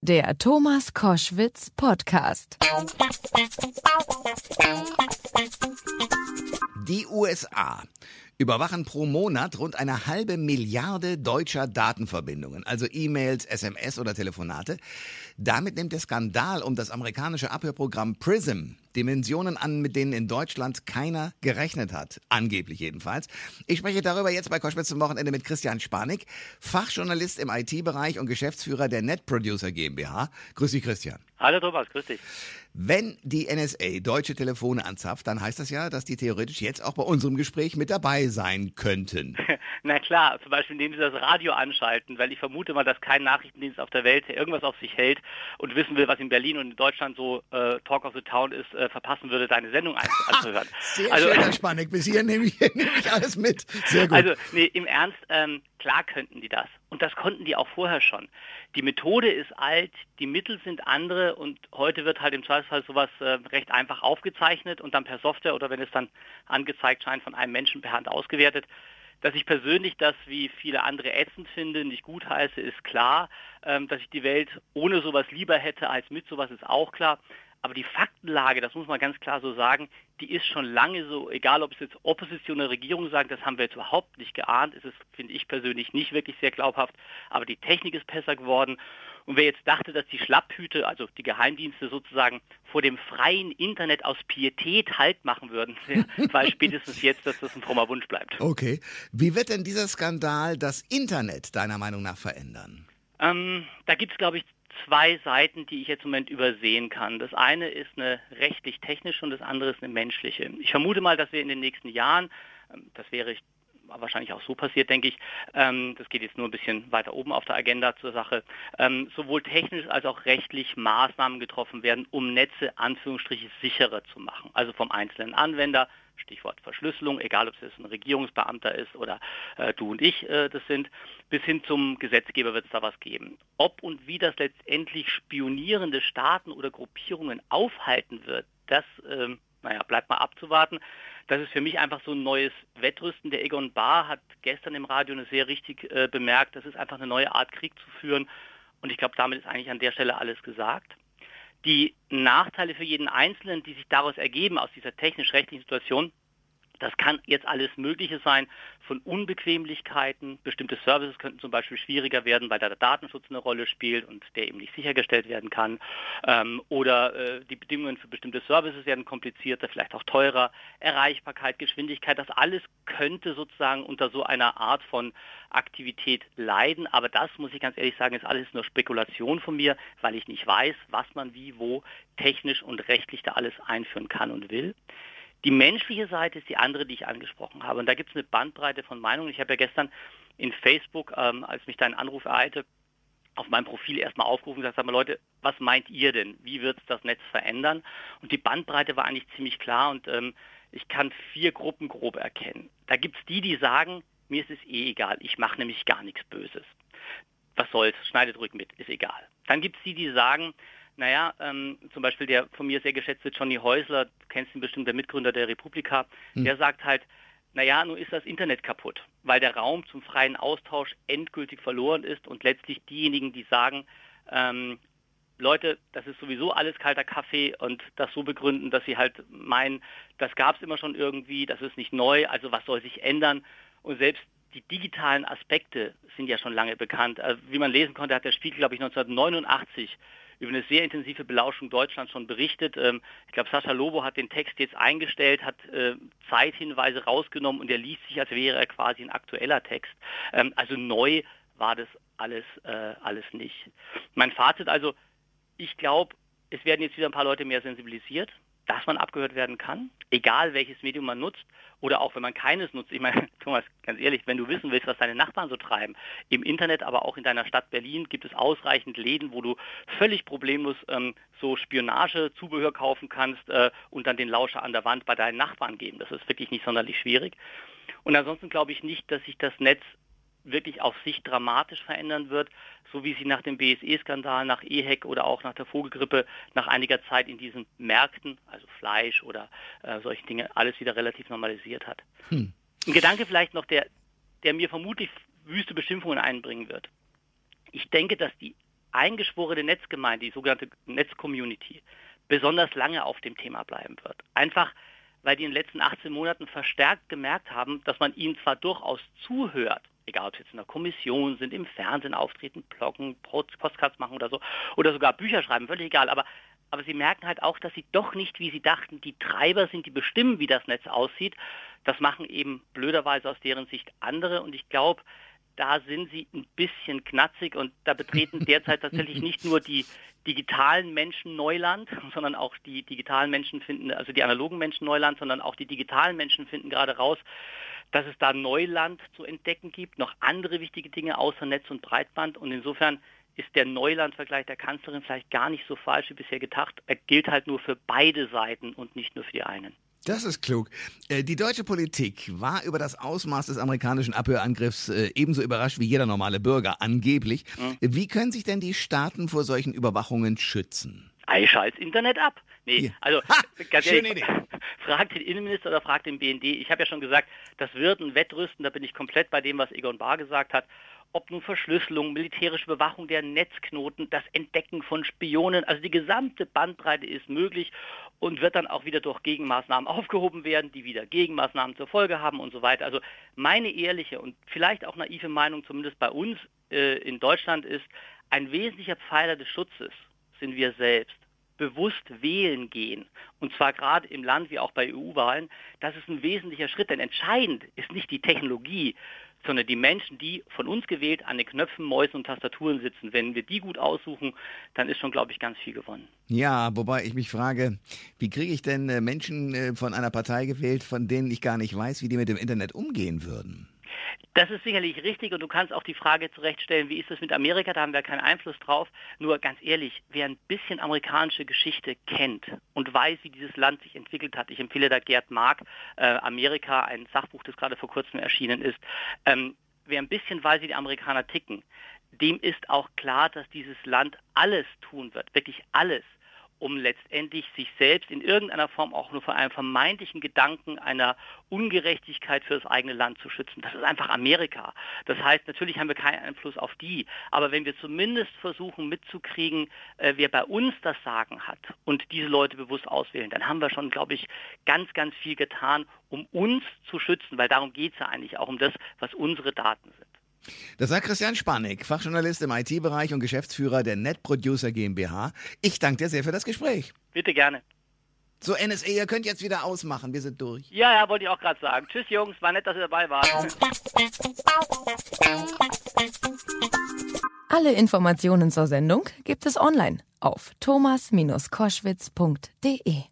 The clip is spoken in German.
Der Thomas Koschwitz Podcast. Die USA überwachen pro Monat rund eine halbe Milliarde deutscher Datenverbindungen, also E-Mails, SMS oder Telefonate. Damit nimmt der Skandal um das amerikanische Abhörprogramm PRISM Dimensionen an, mit denen in Deutschland keiner gerechnet hat. Angeblich jedenfalls. Ich spreche darüber jetzt bei Koschwitz zum Wochenende mit Christian Spanik, Fachjournalist im IT-Bereich und Geschäftsführer der NetProducer GmbH. Grüß dich, Christian. Hallo Thomas, grüß dich. Wenn die NSA deutsche Telefone anzapft, dann heißt das ja, dass die theoretisch jetzt auch bei unserem Gespräch mit dabei sein könnten. Na klar, zum Beispiel indem sie das Radio anschalten, weil ich vermute mal, dass kein Nachrichtendienst auf der Welt irgendwas auf sich hält und wissen will, was in Berlin und in Deutschland so äh, Talk of the Town ist, äh, verpassen würde, deine Sendung anzuhören. Sehr also, schön, Spanik. Bis hier nehme ich, nehme ich alles mit. Sehr gut. Also, nee, im Ernst, ähm, klar könnten die das. Und das konnten die auch vorher schon. Die Methode ist alt, die Mittel sind andere und heute wird halt im Zweifelsfall sowas äh, recht einfach aufgezeichnet und dann per Software oder wenn es dann angezeigt scheint, von einem Menschen per Hand ausgewertet. Dass ich persönlich das wie viele andere ätzend finde, nicht gut heiße, ist klar. Ähm, dass ich die Welt ohne sowas lieber hätte als mit sowas, ist auch klar. Aber die Faktenlage, das muss man ganz klar so sagen, die ist schon lange so, egal ob es jetzt Opposition oder Regierung sagen, das haben wir jetzt überhaupt nicht geahnt. Es ist, finde ich persönlich, nicht wirklich sehr glaubhaft. Aber die Technik ist besser geworden. Und wer jetzt dachte, dass die Schlapphüte, also die Geheimdienste sozusagen vor dem freien Internet aus Pietät Halt machen würden, weiß spätestens jetzt, dass das ein frommer Wunsch bleibt. Okay. Wie wird denn dieser Skandal das Internet deiner Meinung nach verändern? Ähm, da gibt es, glaube ich, zwei Seiten, die ich jetzt im Moment übersehen kann. Das eine ist eine rechtlich-technische und das andere ist eine menschliche. Ich vermute mal, dass wir in den nächsten Jahren, ähm, das wäre wahrscheinlich auch so passiert, denke ich, ähm, das geht jetzt nur ein bisschen weiter oben auf der Agenda zur Sache, ähm, sowohl technisch als auch rechtlich Maßnahmen getroffen werden, um Netze Anführungsstriche sicherer zu machen. Also vom einzelnen Anwender Stichwort Verschlüsselung, egal ob es ein Regierungsbeamter ist oder äh, du und ich äh, das sind, bis hin zum Gesetzgeber wird es da was geben. Ob und wie das letztendlich spionierende Staaten oder Gruppierungen aufhalten wird, das äh, naja, bleibt mal abzuwarten. Das ist für mich einfach so ein neues Wettrüsten. Der Egon Bahr hat gestern im Radio eine sehr richtig äh, bemerkt, das ist einfach eine neue Art Krieg zu führen. Und ich glaube, damit ist eigentlich an der Stelle alles gesagt. Die Nachteile für jeden Einzelnen, die sich daraus ergeben, aus dieser technisch-rechtlichen Situation, das kann jetzt alles Mögliche sein, von Unbequemlichkeiten. Bestimmte Services könnten zum Beispiel schwieriger werden, weil da der Datenschutz eine Rolle spielt und der eben nicht sichergestellt werden kann. Ähm, oder äh, die Bedingungen für bestimmte Services werden komplizierter, vielleicht auch teurer. Erreichbarkeit, Geschwindigkeit, das alles könnte sozusagen unter so einer Art von Aktivität leiden. Aber das, muss ich ganz ehrlich sagen, ist alles nur Spekulation von mir, weil ich nicht weiß, was man wie, wo technisch und rechtlich da alles einführen kann und will. Die menschliche Seite ist die andere, die ich angesprochen habe. Und da gibt es eine Bandbreite von Meinungen. Ich habe ja gestern in Facebook, ähm, als mich dein Anruf ereilte, auf meinem Profil erstmal aufgerufen und gesagt, sag mal Leute, was meint ihr denn? Wie wird es das Netz verändern? Und die Bandbreite war eigentlich ziemlich klar und ähm, ich kann vier Gruppen grob erkennen. Da gibt es die, die sagen, mir ist es eh egal, ich mache nämlich gar nichts Böses. Was soll's, schneidet ruhig mit, ist egal. Dann gibt es die, die sagen, naja, ähm, zum Beispiel der von mir sehr geschätzte Johnny Häusler, du kennst ihn bestimmt, der Mitgründer der Republika, hm. der sagt halt, naja, nun ist das Internet kaputt, weil der Raum zum freien Austausch endgültig verloren ist und letztlich diejenigen, die sagen, ähm, Leute, das ist sowieso alles kalter Kaffee und das so begründen, dass sie halt meinen, das gab es immer schon irgendwie, das ist nicht neu, also was soll sich ändern? Und selbst die digitalen Aspekte sind ja schon lange bekannt. Also, wie man lesen konnte, hat der Spiegel, glaube ich, 1989 über eine sehr intensive Belauschung Deutschlands schon berichtet. Ähm, ich glaube, Sascha Lobo hat den Text jetzt eingestellt, hat äh, Zeithinweise rausgenommen und er liest sich, als wäre er quasi ein aktueller Text. Ähm, also neu war das alles, äh, alles nicht. Mein Fazit also, ich glaube, es werden jetzt wieder ein paar Leute mehr sensibilisiert dass man abgehört werden kann, egal welches Medium man nutzt oder auch wenn man keines nutzt. Ich meine, Thomas, ganz ehrlich, wenn du wissen willst, was deine Nachbarn so treiben, im Internet, aber auch in deiner Stadt Berlin gibt es ausreichend Läden, wo du völlig problemlos ähm, so Spionage-Zubehör kaufen kannst äh, und dann den Lauscher an der Wand bei deinen Nachbarn geben. Das ist wirklich nicht sonderlich schwierig. Und ansonsten glaube ich nicht, dass sich das Netz wirklich auf sich dramatisch verändern wird, so wie sie nach dem BSE-Skandal, nach EHEC oder auch nach der Vogelgrippe nach einiger Zeit in diesen Märkten, also Fleisch oder äh, solche Dinge, alles wieder relativ normalisiert hat. Hm. Ein Gedanke vielleicht noch, der, der mir vermutlich wüste Beschimpfungen einbringen wird. Ich denke, dass die eingeschworene Netzgemeinde, die sogenannte Netzcommunity, besonders lange auf dem Thema bleiben wird. Einfach, weil die in den letzten 18 Monaten verstärkt gemerkt haben, dass man ihnen zwar durchaus zuhört, egal ob sie jetzt in der Kommission sind, im Fernsehen auftreten, bloggen, Postcards machen oder so, oder sogar Bücher schreiben, völlig egal, aber aber sie merken halt auch, dass sie doch nicht, wie sie dachten, die Treiber sind, die bestimmen, wie das Netz aussieht. Das machen eben blöderweise aus deren Sicht andere und ich glaube, da sind sie ein bisschen knatzig und da betreten derzeit tatsächlich nicht nur die digitalen Menschen Neuland, sondern auch die digitalen Menschen finden, also die analogen Menschen Neuland, sondern auch die digitalen Menschen finden gerade raus, dass es da Neuland zu entdecken gibt, noch andere wichtige Dinge außer Netz und Breitband und insofern ist der Neuland-Vergleich der Kanzlerin vielleicht gar nicht so falsch wie bisher gedacht. Er gilt halt nur für beide Seiten und nicht nur für die einen. Das ist klug. Äh, die deutsche Politik war über das Ausmaß des amerikanischen Abhörangriffs äh, ebenso überrascht wie jeder normale Bürger, angeblich. Mhm. Wie können sich denn die Staaten vor solchen Überwachungen schützen? Ei, schalt Internet ab. Nee, ja. also ha, ganz ehrlich, fragt den Innenminister oder fragt den BND. Ich habe ja schon gesagt, das wird ein Wettrüsten, da bin ich komplett bei dem, was Egon Bahr gesagt hat ob nun Verschlüsselung, militärische Überwachung der Netzknoten, das Entdecken von Spionen, also die gesamte Bandbreite ist möglich und wird dann auch wieder durch Gegenmaßnahmen aufgehoben werden, die wieder Gegenmaßnahmen zur Folge haben und so weiter. Also meine ehrliche und vielleicht auch naive Meinung, zumindest bei uns äh, in Deutschland, ist, ein wesentlicher Pfeiler des Schutzes sind wir selbst. Bewusst wählen gehen, und zwar gerade im Land wie auch bei EU-Wahlen, das ist ein wesentlicher Schritt, denn entscheidend ist nicht die Technologie, sondern die Menschen, die von uns gewählt an den Knöpfen, Mäusen und Tastaturen sitzen. Wenn wir die gut aussuchen, dann ist schon, glaube ich, ganz viel gewonnen. Ja, wobei ich mich frage, wie kriege ich denn äh, Menschen äh, von einer Partei gewählt, von denen ich gar nicht weiß, wie die mit dem Internet umgehen würden? Das ist sicherlich richtig und du kannst auch die Frage zurechtstellen, wie ist es mit Amerika, da haben wir keinen Einfluss drauf. Nur ganz ehrlich, wer ein bisschen amerikanische Geschichte kennt und weiß, wie dieses Land sich entwickelt hat, ich empfehle da Gerd Mark, äh, Amerika, ein Sachbuch, das gerade vor kurzem erschienen ist, ähm, wer ein bisschen weiß, wie die Amerikaner ticken, dem ist auch klar, dass dieses Land alles tun wird, wirklich alles, um letztendlich sich selbst in irgendeiner Form auch nur von einem vermeintlichen Gedanken einer Ungerechtigkeit für das eigene Land zu schützen. Das ist einfach Amerika. Das heißt, natürlich haben wir keinen Einfluss auf die, aber wenn wir zumindest versuchen mitzukriegen, äh, wer bei uns das Sagen hat und diese Leute bewusst auswählen, dann haben wir schon, glaube ich, ganz, ganz viel getan, um uns zu schützen, weil darum geht es ja eigentlich auch um das, was unsere Daten sind. Das sagt Christian Spanik, Fachjournalist im IT-Bereich und Geschäftsführer der NetProducer GmbH. Ich danke dir sehr für das Gespräch. Bitte gerne. So, NSA, ihr könnt jetzt wieder ausmachen, wir sind durch. Ja, ja, wollte ich auch gerade sagen. Tschüss, Jungs, war nett, dass ihr dabei wart. Alle Informationen zur Sendung gibt es online auf thomas-koschwitz.de.